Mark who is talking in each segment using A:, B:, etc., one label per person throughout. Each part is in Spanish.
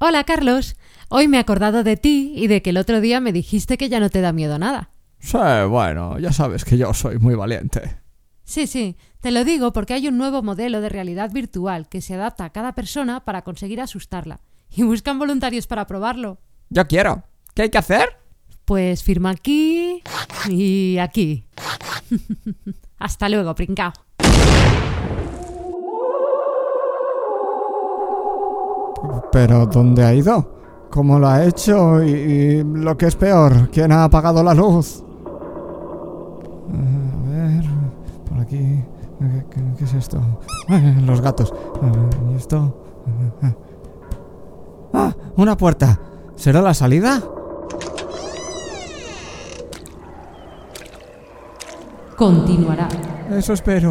A: Hola, Carlos. Hoy me he acordado de ti y de que el otro día me dijiste que ya no te da miedo nada.
B: Sí, bueno, ya sabes que yo soy muy valiente.
A: Sí, sí, te lo digo porque hay un nuevo modelo de realidad virtual que se adapta a cada persona para conseguir asustarla. Y buscan voluntarios para probarlo.
B: Yo quiero. ¿Qué hay que hacer?
A: Pues firma aquí y aquí. Hasta luego, princao.
B: Pero ¿dónde ha ido? ¿Cómo lo ha hecho? Y, y lo que es peor, ¿quién ha apagado la luz? A ver, por aquí. ¿Qué, qué- qué es esto? Ah, Los gatos. ¿Y esto? ¡Ah! ¡Una puerta! ¿Será la salida?
A: Continuará.
B: Eso espero.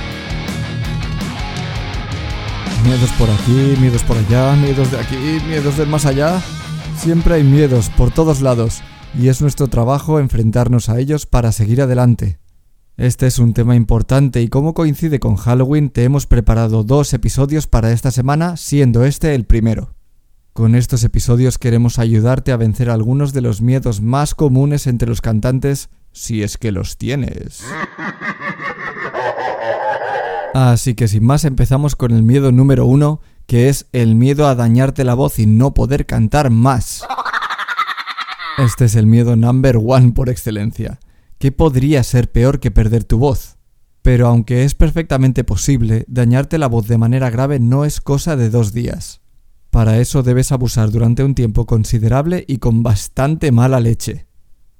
B: Miedos por aquí, miedos por allá, miedos de aquí, miedos del más allá. Siempre hay miedos por todos lados y es nuestro trabajo enfrentarnos a ellos para seguir adelante. Este es un tema importante y como coincide con Halloween te hemos preparado dos episodios para esta semana, siendo este el primero. Con estos episodios queremos ayudarte a vencer algunos de los miedos más comunes entre los cantantes, si es que los tienes. Así que sin más empezamos con el miedo número uno, que es el miedo a dañarte la voz y no poder cantar más. Este es el miedo number one por excelencia. ¿Qué podría ser peor que perder tu voz? Pero aunque es perfectamente posible, dañarte la voz de manera grave no es cosa de dos días. Para eso debes abusar durante un tiempo considerable y con bastante mala leche.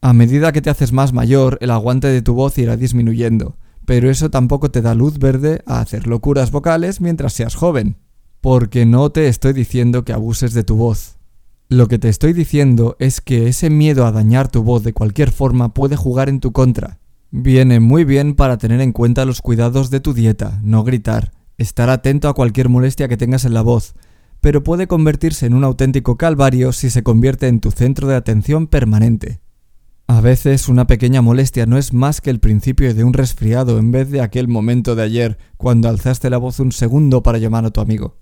B: A medida que te haces más mayor, el aguante de tu voz irá disminuyendo, pero eso tampoco te da luz verde a hacer locuras vocales mientras seas joven. Porque no te estoy diciendo que abuses de tu voz. Lo que te estoy diciendo es que ese miedo a dañar tu voz de cualquier forma puede jugar en tu contra. Viene muy bien para tener en cuenta los cuidados de tu dieta, no gritar, estar atento a cualquier molestia que tengas en la voz, pero puede convertirse en un auténtico calvario si se convierte en tu centro de atención permanente. A veces una pequeña molestia no es más que el principio de un resfriado en vez de aquel momento de ayer cuando alzaste la voz un segundo para llamar a tu amigo.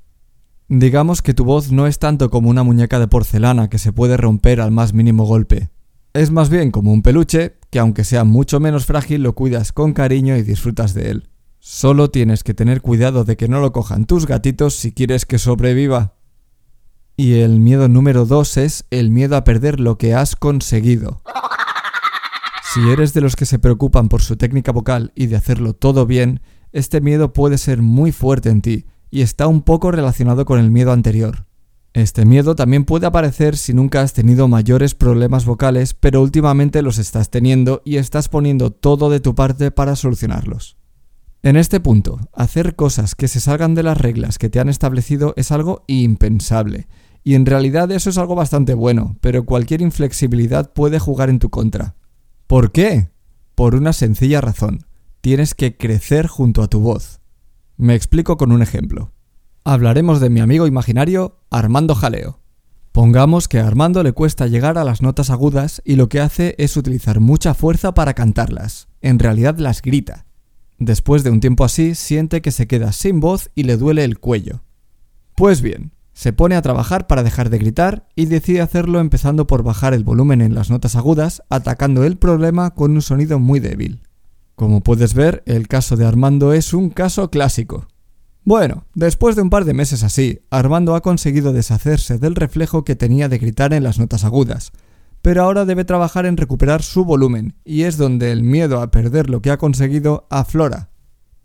B: Digamos que tu voz no es tanto como una muñeca de porcelana que se puede romper al más mínimo golpe. Es más bien como un peluche que aunque sea mucho menos frágil lo cuidas con cariño y disfrutas de él. Solo tienes que tener cuidado de que no lo cojan tus gatitos si quieres que sobreviva. Y el miedo número dos es el miedo a perder lo que has conseguido. Si eres de los que se preocupan por su técnica vocal y de hacerlo todo bien, este miedo puede ser muy fuerte en ti y está un poco relacionado con el miedo anterior. Este miedo también puede aparecer si nunca has tenido mayores problemas vocales, pero últimamente los estás teniendo y estás poniendo todo de tu parte para solucionarlos. En este punto, hacer cosas que se salgan de las reglas que te han establecido es algo impensable, y en realidad eso es algo bastante bueno, pero cualquier inflexibilidad puede jugar en tu contra. ¿Por qué? Por una sencilla razón. Tienes que crecer junto a tu voz. Me explico con un ejemplo. Hablaremos de mi amigo imaginario, Armando Jaleo. Pongamos que a Armando le cuesta llegar a las notas agudas y lo que hace es utilizar mucha fuerza para cantarlas. En realidad las grita. Después de un tiempo así, siente que se queda sin voz y le duele el cuello. Pues bien, se pone a trabajar para dejar de gritar y decide hacerlo empezando por bajar el volumen en las notas agudas, atacando el problema con un sonido muy débil. Como puedes ver, el caso de Armando es un caso clásico. Bueno, después de un par de meses así, Armando ha conseguido deshacerse del reflejo que tenía de gritar en las notas agudas, pero ahora debe trabajar en recuperar su volumen, y es donde el miedo a perder lo que ha conseguido aflora.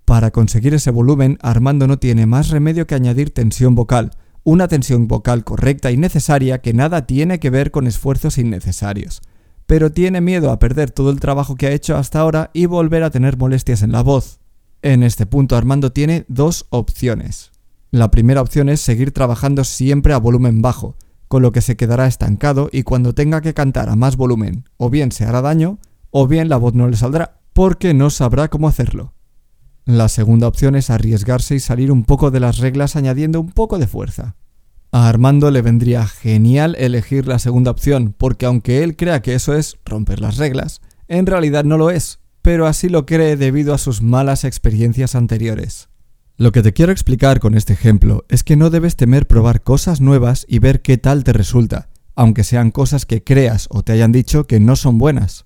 B: Para conseguir ese volumen, Armando no tiene más remedio que añadir tensión vocal, una tensión vocal correcta y necesaria que nada tiene que ver con esfuerzos innecesarios. Pero tiene miedo a perder todo el trabajo que ha hecho hasta ahora y volver a tener molestias en la voz. En este punto Armando tiene dos opciones. La primera opción es seguir trabajando siempre a volumen bajo, con lo que se quedará estancado y cuando tenga que cantar a más volumen, o bien se hará daño, o bien la voz no le saldrá, porque no sabrá cómo hacerlo. La segunda opción es arriesgarse y salir un poco de las reglas añadiendo un poco de fuerza. A Armando le vendría genial elegir la segunda opción, porque aunque él crea que eso es romper las reglas, en realidad no lo es, pero así lo cree debido a sus malas experiencias anteriores. Lo que te quiero explicar con este ejemplo es que no debes temer probar cosas nuevas y ver qué tal te resulta, aunque sean cosas que creas o te hayan dicho que no son buenas.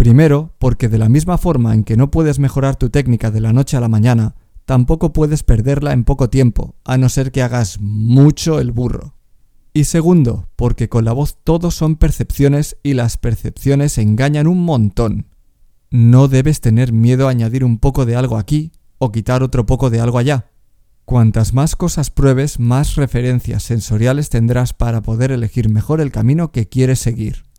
B: Primero, porque de la misma forma en que no puedes mejorar tu técnica de la noche a la mañana, tampoco puedes perderla en poco tiempo, a no ser que hagas mucho el burro. Y segundo, porque con la voz todo son percepciones y las percepciones engañan un montón. No debes tener miedo a añadir un poco de algo aquí o quitar otro poco de algo allá. Cuantas más cosas pruebes, más referencias sensoriales tendrás para poder elegir mejor el camino que quieres seguir.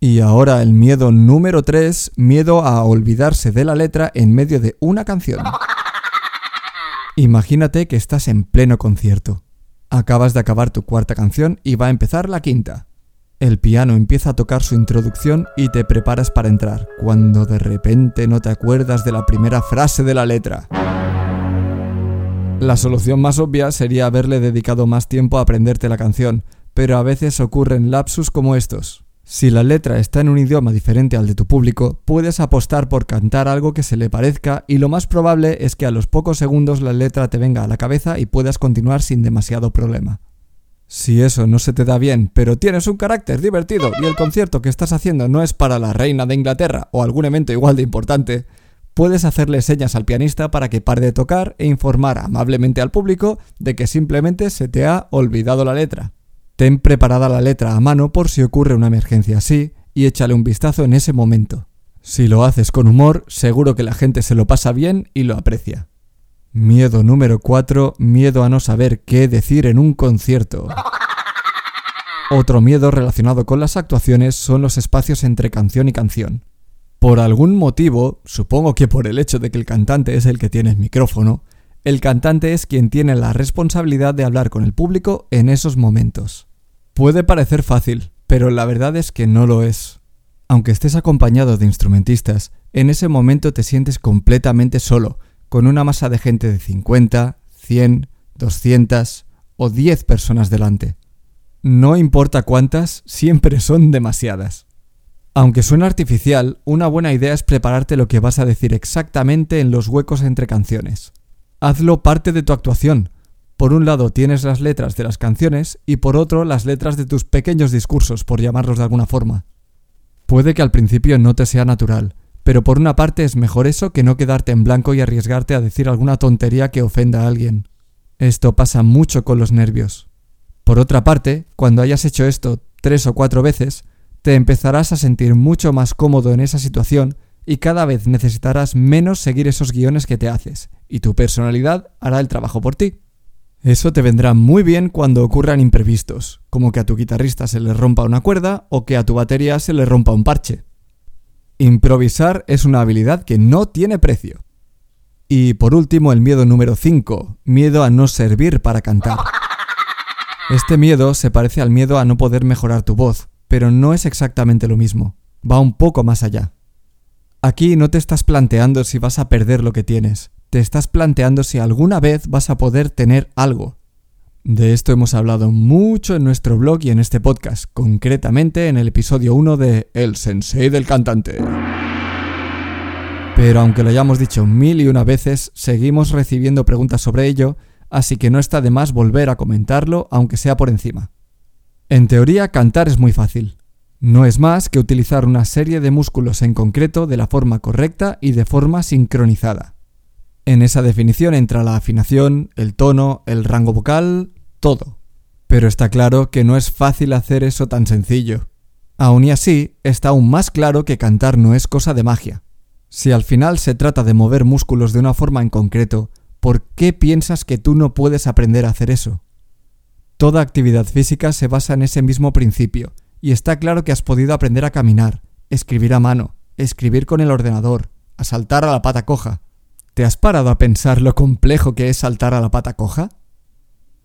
B: Y ahora el miedo número 3, miedo a olvidarse de la letra en medio de una canción. Imagínate que estás en pleno concierto. Acabas de acabar tu cuarta canción y va a empezar la quinta. El piano empieza a tocar su introducción y te preparas para entrar, cuando de repente no te acuerdas de la primera frase de la letra. La solución más obvia sería haberle dedicado más tiempo a aprenderte la canción, pero a veces ocurren lapsus como estos. Si la letra está en un idioma diferente al de tu público, puedes apostar por cantar algo que se le parezca y lo más probable es que a los pocos segundos la letra te venga a la cabeza y puedas continuar sin demasiado problema. Si eso no se te da bien, pero tienes un carácter divertido y el concierto que estás haciendo no es para la reina de Inglaterra o algún evento igual de importante, puedes hacerle señas al pianista para que pare de tocar e informar amablemente al público de que simplemente se te ha olvidado la letra. Ten preparada la letra a mano por si ocurre una emergencia así y échale un vistazo en ese momento. Si lo haces con humor, seguro que la gente se lo pasa bien y lo aprecia. Miedo número 4, miedo a no saber qué decir en un concierto. Otro miedo relacionado con las actuaciones son los espacios entre canción y canción. Por algún motivo, supongo que por el hecho de que el cantante es el que tiene el micrófono, el cantante es quien tiene la responsabilidad de hablar con el público en esos momentos. Puede parecer fácil, pero la verdad es que no lo es. Aunque estés acompañado de instrumentistas, en ese momento te sientes completamente solo, con una masa de gente de 50, 100, 200 o 10 personas delante. No importa cuántas, siempre son demasiadas. Aunque suena artificial, una buena idea es prepararte lo que vas a decir exactamente en los huecos entre canciones. Hazlo parte de tu actuación. Por un lado tienes las letras de las canciones y por otro las letras de tus pequeños discursos, por llamarlos de alguna forma. Puede que al principio no te sea natural, pero por una parte es mejor eso que no quedarte en blanco y arriesgarte a decir alguna tontería que ofenda a alguien. Esto pasa mucho con los nervios. Por otra parte, cuando hayas hecho esto tres o cuatro veces, te empezarás a sentir mucho más cómodo en esa situación y cada vez necesitarás menos seguir esos guiones que te haces, y tu personalidad hará el trabajo por ti. Eso te vendrá muy bien cuando ocurran imprevistos, como que a tu guitarrista se le rompa una cuerda o que a tu batería se le rompa un parche. Improvisar es una habilidad que no tiene precio. Y por último, el miedo número 5, miedo a no servir para cantar. Este miedo se parece al miedo a no poder mejorar tu voz, pero no es exactamente lo mismo, va un poco más allá. Aquí no te estás planteando si vas a perder lo que tienes, te estás planteando si alguna vez vas a poder tener algo, de esto hemos hablado mucho en nuestro blog y en este podcast, concretamente en el episodio 1 de El Sensei del Cantante. Pero aunque lo hayamos dicho mil y una veces, seguimos recibiendo preguntas sobre ello, así que no está de más volver a comentarlo, aunque sea por encima. En teoría, cantar es muy fácil. No es más que utilizar una serie de músculos en concreto de la forma correcta y de forma sincronizada. En esa definición entra la afinación, el tono, el rango vocal, todo. Pero está claro que no es fácil hacer eso tan sencillo. Aún y así, está aún más claro que cantar no es cosa de magia. Si al final se trata de mover músculos de una forma en concreto, ¿por qué piensas que tú no puedes aprender a hacer eso? Toda actividad física se basa en ese mismo principio, y está claro que has podido aprender a caminar, escribir a mano, escribir con el ordenador, a saltar a la pata coja. ¿Te has parado a pensar lo complejo que es saltar a la pata coja?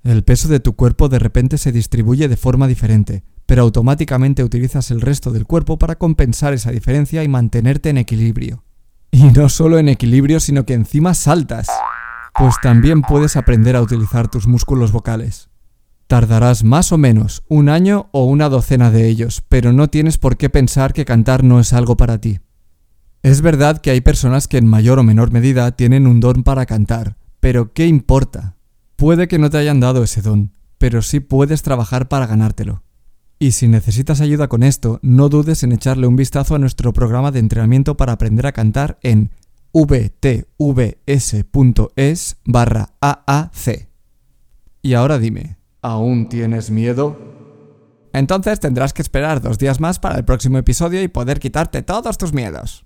B: El peso de tu cuerpo de repente se distribuye de forma diferente, pero automáticamente utilizas el resto del cuerpo para compensar esa diferencia y mantenerte en equilibrio. Y no solo en equilibrio, sino que encima saltas. Pues también puedes aprender a utilizar tus músculos vocales. Tardarás más o menos un año o una docena de ellos, pero no tienes por qué pensar que cantar no es algo para ti. Es verdad que hay personas que en mayor o menor medida tienen un don para cantar, pero ¿qué importa? Puede que no te hayan dado ese don, pero sí puedes trabajar para ganártelo. Y si necesitas ayuda con esto, no dudes en echarle un vistazo a nuestro programa de entrenamiento para aprender a cantar en vtvs.es barra AAC. Y ahora dime, ¿aún tienes miedo? Entonces tendrás que esperar dos días más para el próximo episodio y poder quitarte todos tus miedos.